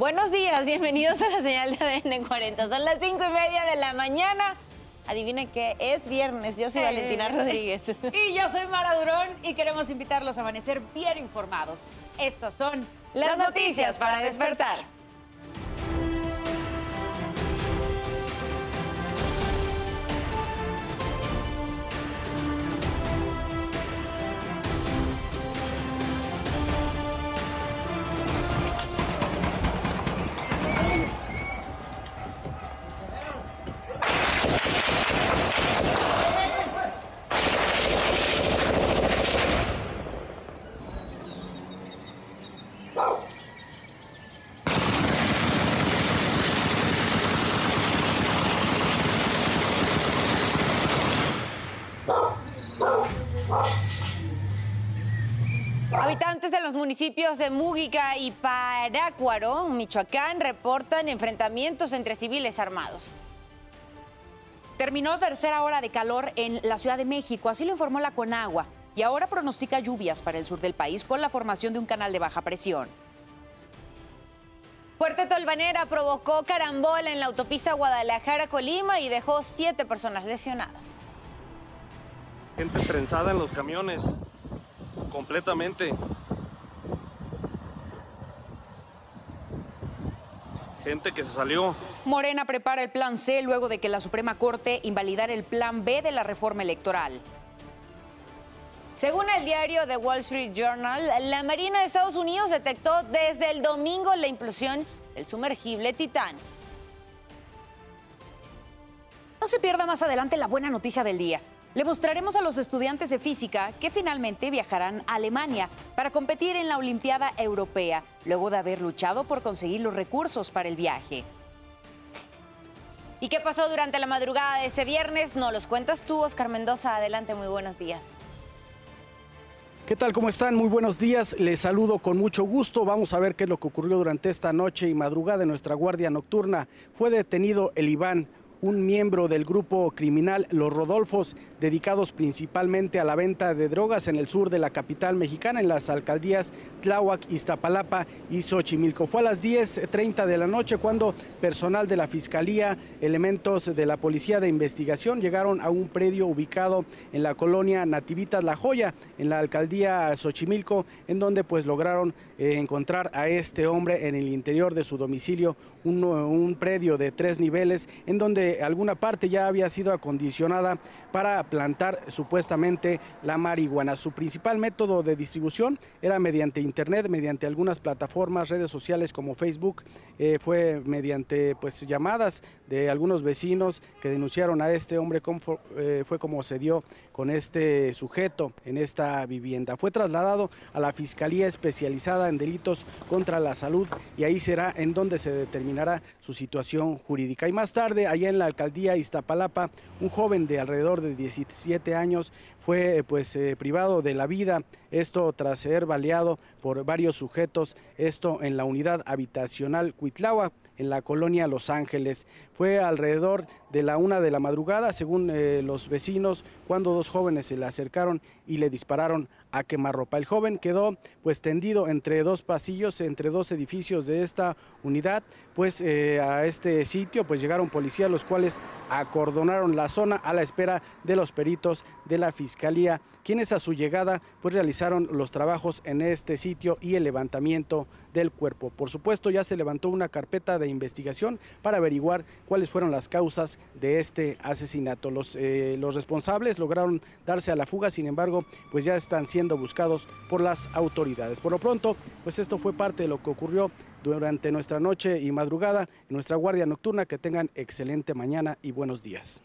Buenos días, bienvenidos a la señal de ADN 40. Son las cinco y media de la mañana. Adivinen que es viernes. Yo soy Valentina Eh. Rodríguez. Y yo soy Mara Durón y queremos invitarlos a amanecer bien informados. Estas son Las noticias para despertar. De Múgica y Parácuaro, Michoacán, reportan enfrentamientos entre civiles armados. Terminó tercera hora de calor en la Ciudad de México, así lo informó la Conagua. Y ahora pronostica lluvias para el sur del país con la formación de un canal de baja presión. Fuerte tolvanera provocó carambola en la autopista Guadalajara-Colima y dejó siete personas lesionadas. Gente trenzada en los camiones, completamente. Gente que se salió. Morena prepara el plan C luego de que la Suprema Corte invalidara el plan B de la reforma electoral. Según el diario The Wall Street Journal, la Marina de Estados Unidos detectó desde el domingo la implosión del sumergible Titán. No se pierda más adelante la buena noticia del día. Le mostraremos a los estudiantes de física que finalmente viajarán a Alemania para competir en la Olimpiada Europea, luego de haber luchado por conseguir los recursos para el viaje. ¿Y qué pasó durante la madrugada de ese viernes? Nos los cuentas tú, Oscar Mendoza. Adelante, muy buenos días. ¿Qué tal? ¿Cómo están? Muy buenos días. Les saludo con mucho gusto. Vamos a ver qué es lo que ocurrió durante esta noche y madrugada en nuestra guardia nocturna. Fue detenido el Iván, un miembro del grupo criminal Los Rodolfos, dedicados principalmente a la venta de drogas en el sur de la capital mexicana, en las alcaldías Tláhuac, Iztapalapa y Xochimilco. Fue a las 10.30 de la noche cuando personal de la Fiscalía, elementos de la Policía de Investigación llegaron a un predio ubicado en la colonia Nativitas La Joya, en la alcaldía Xochimilco, en donde pues lograron eh, encontrar a este hombre en el interior de su domicilio, un, un predio de tres niveles, en donde alguna parte ya había sido acondicionada para plantar supuestamente la marihuana. Su principal método de distribución era mediante internet, mediante algunas plataformas, redes sociales como Facebook, eh, fue mediante pues llamadas de algunos vecinos que denunciaron a este hombre, eh, fue como se dio con este sujeto en esta vivienda. Fue trasladado a la Fiscalía Especializada en Delitos contra la Salud y ahí será en donde se determinará su situación jurídica. Y más tarde, allá en la alcaldía Iztapalapa, un joven de alrededor de 17 años fue pues eh, privado de la vida, esto tras ser baleado por varios sujetos, esto en la unidad habitacional Cuitláhuac en la colonia Los Ángeles. Fue alrededor de la una de la madrugada, según eh, los vecinos, cuando dos jóvenes se le acercaron y le dispararon a quemarropa. El joven quedó pues tendido entre dos pasillos, entre dos edificios de esta unidad, pues eh, a este sitio pues llegaron policías los cuales acordonaron la zona a la espera de los peritos de la fiscalía, quienes a su llegada pues realizaron los trabajos en este sitio y el levantamiento del cuerpo. Por supuesto ya se levantó una carpeta de investigación para averiguar cuáles fueron las causas de este asesinato. Los, eh, los responsables lograron darse a la fuga, sin embargo, pues ya están siendo buscados por las autoridades. Por lo pronto, pues esto fue parte de lo que ocurrió durante nuestra noche y madrugada en nuestra guardia nocturna. Que tengan excelente mañana y buenos días.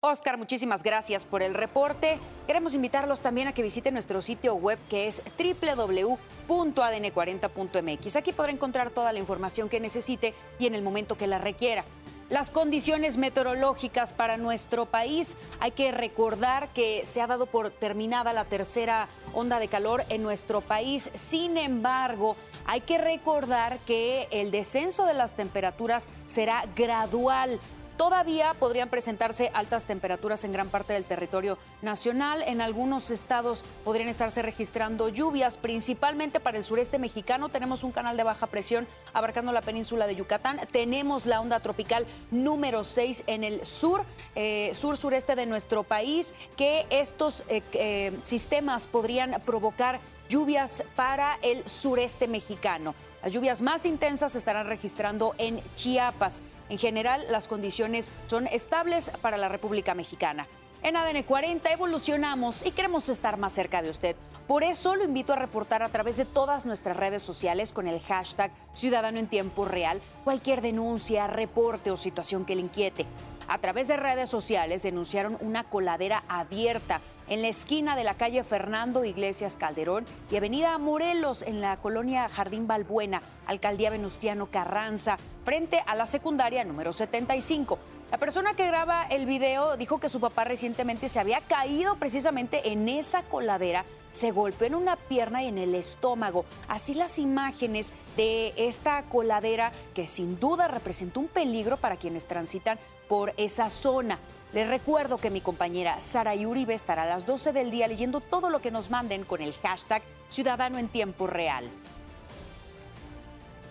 Oscar, muchísimas gracias por el reporte. Queremos invitarlos también a que visiten nuestro sitio web que es www.adn40.mx. Aquí podrá encontrar toda la información que necesite y en el momento que la requiera. Las condiciones meteorológicas para nuestro país. Hay que recordar que se ha dado por terminada la tercera onda de calor en nuestro país. Sin embargo, hay que recordar que el descenso de las temperaturas será gradual Todavía podrían presentarse altas temperaturas en gran parte del territorio nacional. En algunos estados podrían estarse registrando lluvias, principalmente para el sureste mexicano. Tenemos un canal de baja presión abarcando la península de Yucatán. Tenemos la onda tropical número 6 en el sur, eh, sur-sureste de nuestro país, que estos eh, eh, sistemas podrían provocar lluvias para el sureste mexicano. Las lluvias más intensas se estarán registrando en Chiapas. En general, las condiciones son estables para la República Mexicana. En ADN 40 evolucionamos y queremos estar más cerca de usted. Por eso lo invito a reportar a través de todas nuestras redes sociales con el hashtag Ciudadano en Tiempo Real cualquier denuncia, reporte o situación que le inquiete. A través de redes sociales denunciaron una coladera abierta en la esquina de la calle Fernando Iglesias Calderón y Avenida Morelos en la colonia Jardín Balbuena, Alcaldía Venustiano Carranza, frente a la secundaria número 75. La persona que graba el video dijo que su papá recientemente se había caído precisamente en esa coladera, se golpeó en una pierna y en el estómago. Así las imágenes de esta coladera que sin duda representa un peligro para quienes transitan por esa zona. Les recuerdo que mi compañera Sara Uribe estará a las 12 del día leyendo todo lo que nos manden con el hashtag Ciudadano en Tiempo Real.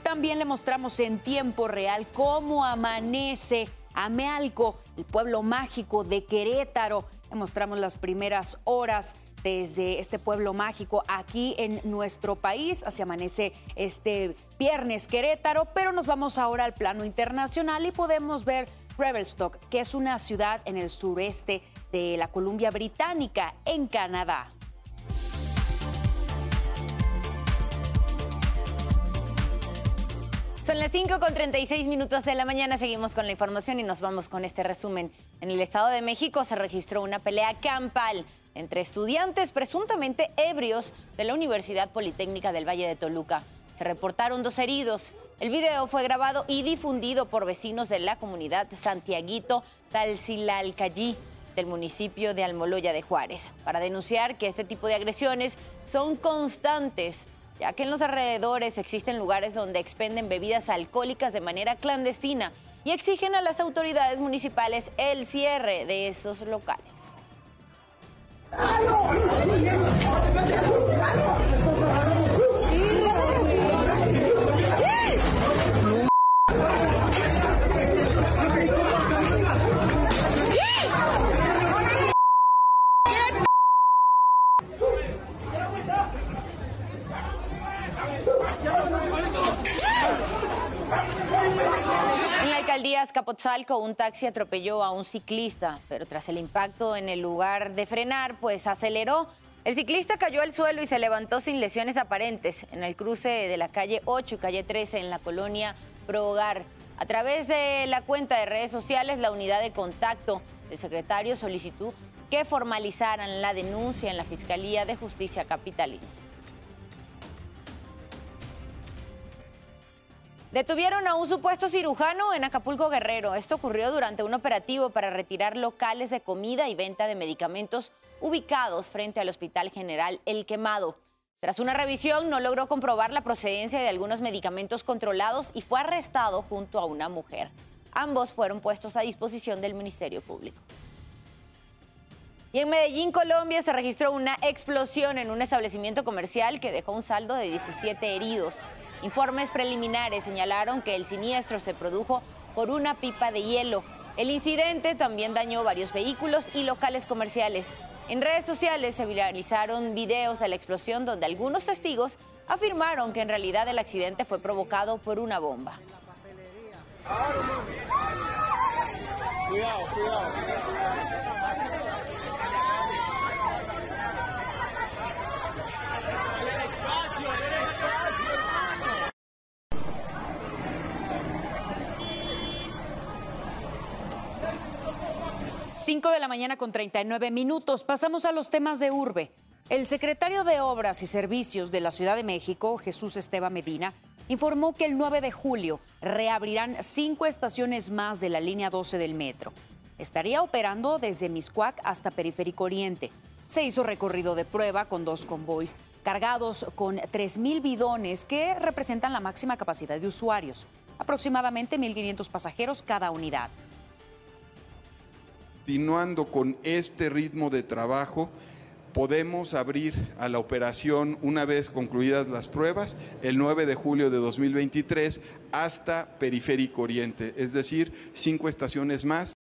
También le mostramos en tiempo real cómo amanece Amealco, el pueblo mágico de Querétaro. Le mostramos las primeras horas desde este pueblo mágico aquí en nuestro país. Así amanece este viernes Querétaro, pero nos vamos ahora al plano internacional y podemos ver Revelstock, que es una ciudad en el sureste de la Columbia Británica, en Canadá. Son las 5 con 36 minutos de la mañana. Seguimos con la información y nos vamos con este resumen. En el Estado de México se registró una pelea campal entre estudiantes presuntamente ebrios de la Universidad Politécnica del Valle de Toluca. Se reportaron dos heridos. El video fue grabado y difundido por vecinos de la comunidad Santiaguito Talcilalcayí del municipio de Almoloya de Juárez, para denunciar que este tipo de agresiones son constantes, ya que en los alrededores existen lugares donde expenden bebidas alcohólicas de manera clandestina y exigen a las autoridades municipales el cierre de esos locales. En la alcaldía Azcapotzalco, un taxi atropelló a un ciclista, pero tras el impacto en el lugar de frenar, pues aceleró. El ciclista cayó al suelo y se levantó sin lesiones aparentes en el cruce de la calle 8 y calle 13 en la colonia Pro Hogar. A través de la cuenta de redes sociales, la unidad de contacto del secretario solicitó que formalizaran la denuncia en la Fiscalía de Justicia Capitalina. Detuvieron a un supuesto cirujano en Acapulco Guerrero. Esto ocurrió durante un operativo para retirar locales de comida y venta de medicamentos ubicados frente al Hospital General El Quemado. Tras una revisión no logró comprobar la procedencia de algunos medicamentos controlados y fue arrestado junto a una mujer. Ambos fueron puestos a disposición del Ministerio Público. Y en Medellín, Colombia, se registró una explosión en un establecimiento comercial que dejó un saldo de 17 heridos. Informes preliminares señalaron que el siniestro se produjo por una pipa de hielo. El incidente también dañó varios vehículos y locales comerciales. En redes sociales se viralizaron videos de la explosión donde algunos testigos afirmaron que en realidad el accidente fue provocado por una bomba. Cuidado, cuidado. 5 de la mañana con 39 minutos. Pasamos a los temas de urbe. El secretario de Obras y Servicios de la Ciudad de México, Jesús Esteban Medina, informó que el 9 de julio reabrirán cinco estaciones más de la línea 12 del metro. Estaría operando desde Miscuac hasta Periférico Oriente. Se hizo recorrido de prueba con dos convoys cargados con 3.000 bidones que representan la máxima capacidad de usuarios, aproximadamente 1.500 pasajeros cada unidad. Continuando con este ritmo de trabajo, podemos abrir a la operación una vez concluidas las pruebas el 9 de julio de 2023 hasta Periférico Oriente, es decir, cinco estaciones más.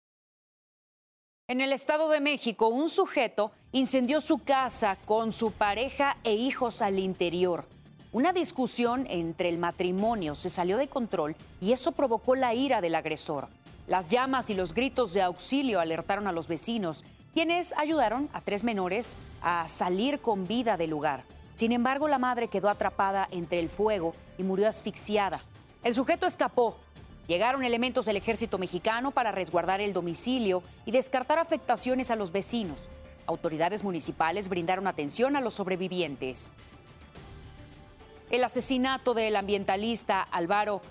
En el Estado de México, un sujeto incendió su casa con su pareja e hijos al interior. Una discusión entre el matrimonio se salió de control y eso provocó la ira del agresor. Las llamas y los gritos de auxilio alertaron a los vecinos quienes ayudaron a tres menores a salir con vida del lugar. Sin embargo, la madre quedó atrapada entre el fuego y murió asfixiada. El sujeto escapó. Llegaron elementos del ejército mexicano para resguardar el domicilio y descartar afectaciones a los vecinos. Autoridades municipales brindaron atención a los sobrevivientes. El asesinato del ambientalista Álvaro,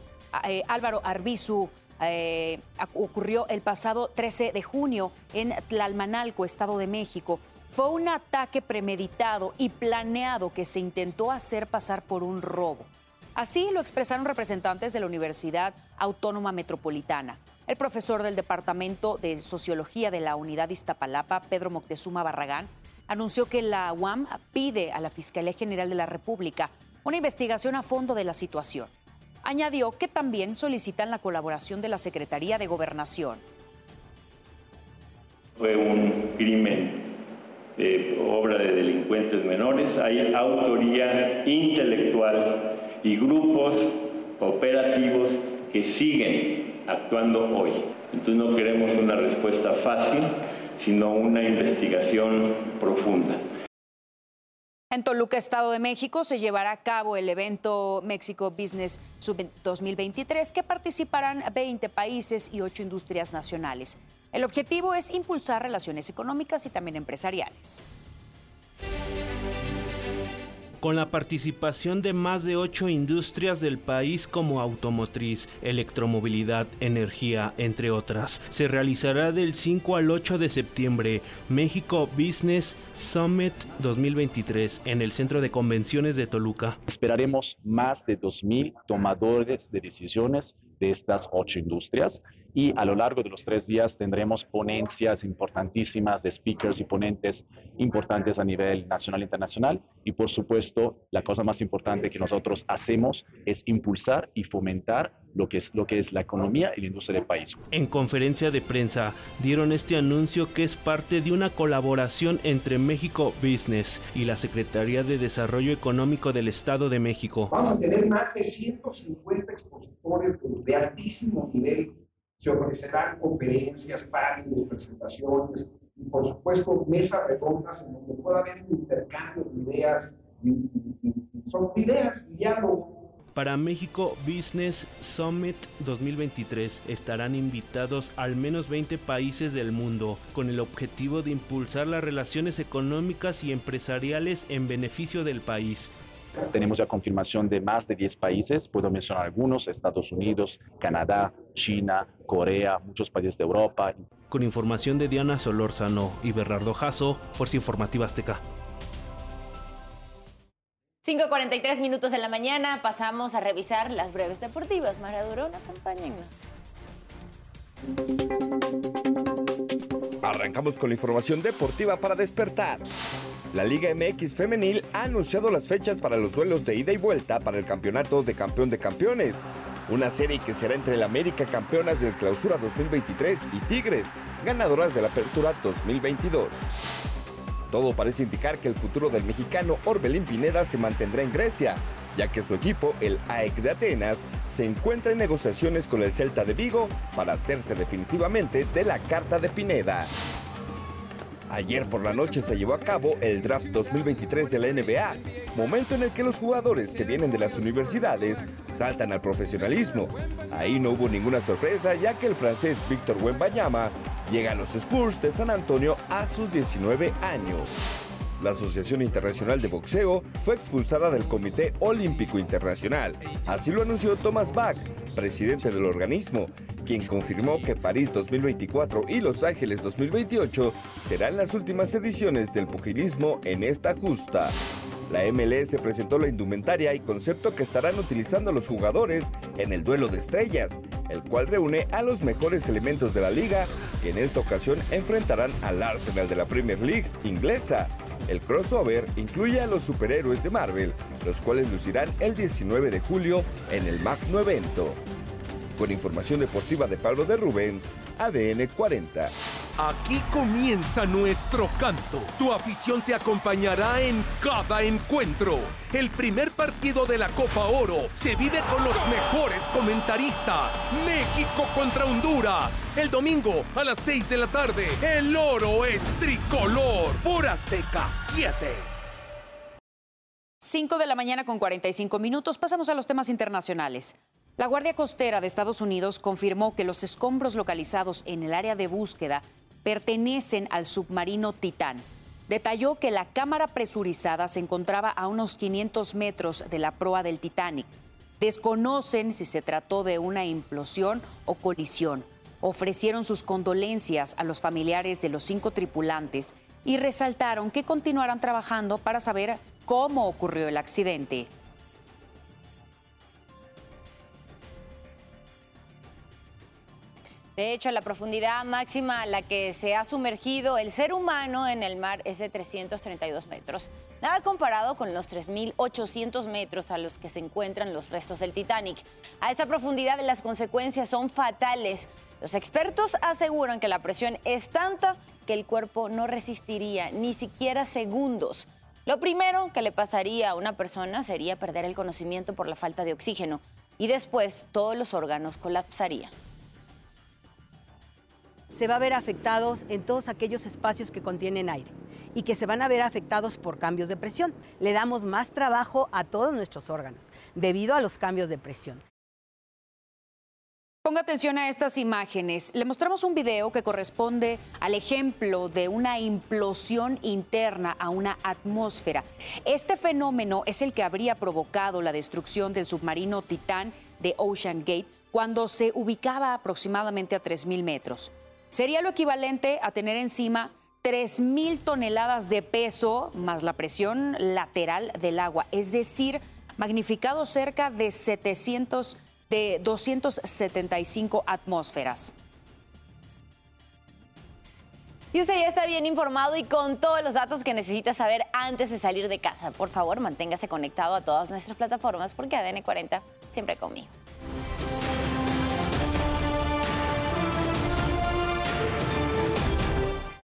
eh, Álvaro Arbizu eh, ocurrió el pasado 13 de junio en Tlalmanalco, Estado de México. Fue un ataque premeditado y planeado que se intentó hacer pasar por un robo. Así lo expresaron representantes de la Universidad Autónoma Metropolitana. El profesor del Departamento de Sociología de la Unidad Iztapalapa, Pedro Moctezuma Barragán, anunció que la UAM pide a la Fiscalía General de la República una investigación a fondo de la situación. Añadió que también solicitan la colaboración de la Secretaría de Gobernación. Fue un crimen de obra de delincuentes menores, hay autoría intelectual y grupos operativos que siguen actuando hoy. Entonces no queremos una respuesta fácil, sino una investigación profunda. En Toluca, Estado de México, se llevará a cabo el evento México Business Sub 2023, que participarán 20 países y 8 industrias nacionales. El objetivo es impulsar relaciones económicas y también empresariales con la participación de más de ocho industrias del país como automotriz, electromovilidad, energía, entre otras. Se realizará del 5 al 8 de septiembre México Business Summit 2023 en el Centro de Convenciones de Toluca. Esperaremos más de 2.000 tomadores de decisiones de estas ocho industrias y a lo largo de los tres días tendremos ponencias importantísimas de speakers y ponentes importantes a nivel nacional e internacional y por supuesto la cosa más importante que nosotros hacemos es impulsar y fomentar lo que es lo que es la economía y la industria del país. En conferencia de prensa dieron este anuncio que es parte de una colaboración entre México Business y la Secretaría de Desarrollo Económico del Estado de México. Vamos a tener más de 150 expositores de altísimo nivel se ofrecerán conferencias, paneles, presentaciones y, por supuesto, mesas redondas en donde pueda haber un intercambio de ideas y, son ideas y diálogo. Para México Business Summit 2023 estarán invitados al menos 20 países del mundo con el objetivo de impulsar las relaciones económicas y empresariales en beneficio del país. Tenemos ya confirmación de más de 10 países, puedo mencionar algunos, Estados Unidos, Canadá, China, Corea, muchos países de Europa. Con información de Diana Solórzano y Bernardo Jasso, Fuerza Informativa Azteca. 5.43 minutos en la mañana, pasamos a revisar las breves deportivas. Mara Durón, acompáñennos. Arrancamos con la información deportiva para despertar. La Liga MX femenil ha anunciado las fechas para los duelos de ida y vuelta para el campeonato de campeón de campeones. Una serie que será entre el América campeonas del Clausura 2023 y Tigres, ganadoras de la Apertura 2022. Todo parece indicar que el futuro del mexicano Orbelín Pineda se mantendrá en Grecia, ya que su equipo, el AEK de Atenas, se encuentra en negociaciones con el Celta de Vigo para hacerse definitivamente de la carta de Pineda. Ayer por la noche se llevó a cabo el draft 2023 de la NBA, momento en el que los jugadores que vienen de las universidades saltan al profesionalismo. Ahí no hubo ninguna sorpresa ya que el francés Víctor Wembanyama llega a los Spurs de San Antonio a sus 19 años. La Asociación Internacional de Boxeo fue expulsada del Comité Olímpico Internacional. Así lo anunció Thomas Bach, presidente del organismo, quien confirmó que París 2024 y Los Ángeles 2028 serán las últimas ediciones del pugilismo en esta justa. La MLS presentó la indumentaria y concepto que estarán utilizando los jugadores en el duelo de estrellas, el cual reúne a los mejores elementos de la liga, que en esta ocasión enfrentarán al Arsenal de la Premier League inglesa. El crossover incluye a los superhéroes de Marvel, los cuales lucirán el 19 de julio en el magno evento. Con información deportiva de Pablo de Rubens, ADN 40. Aquí comienza nuestro canto. Tu afición te acompañará en cada encuentro. El primer partido de la Copa Oro se vive con los mejores comentaristas. México contra Honduras. El domingo a las 6 de la tarde. El oro es tricolor por Azteca 7. 5 de la mañana con 45 minutos. Pasamos a los temas internacionales. La Guardia Costera de Estados Unidos confirmó que los escombros localizados en el área de búsqueda pertenecen al submarino Titán. Detalló que la cámara presurizada se encontraba a unos 500 metros de la proa del Titanic. Desconocen si se trató de una implosión o colisión. Ofrecieron sus condolencias a los familiares de los cinco tripulantes y resaltaron que continuarán trabajando para saber cómo ocurrió el accidente. De hecho, la profundidad máxima a la que se ha sumergido el ser humano en el mar es de 332 metros. Nada comparado con los 3.800 metros a los que se encuentran los restos del Titanic. A esa profundidad las consecuencias son fatales. Los expertos aseguran que la presión es tanta que el cuerpo no resistiría ni siquiera segundos. Lo primero que le pasaría a una persona sería perder el conocimiento por la falta de oxígeno y después todos los órganos colapsarían se va a ver afectados en todos aquellos espacios que contienen aire y que se van a ver afectados por cambios de presión. Le damos más trabajo a todos nuestros órganos debido a los cambios de presión. Ponga atención a estas imágenes. Le mostramos un video que corresponde al ejemplo de una implosión interna a una atmósfera. Este fenómeno es el que habría provocado la destrucción del submarino Titán de Ocean Gate cuando se ubicaba aproximadamente a 3.000 metros. Sería lo equivalente a tener encima 3.000 toneladas de peso más la presión lateral del agua, es decir, magnificado cerca de 700 de 275 atmósferas. Y usted ya está bien informado y con todos los datos que necesita saber antes de salir de casa. Por favor, manténgase conectado a todas nuestras plataformas porque ADN 40 siempre conmigo.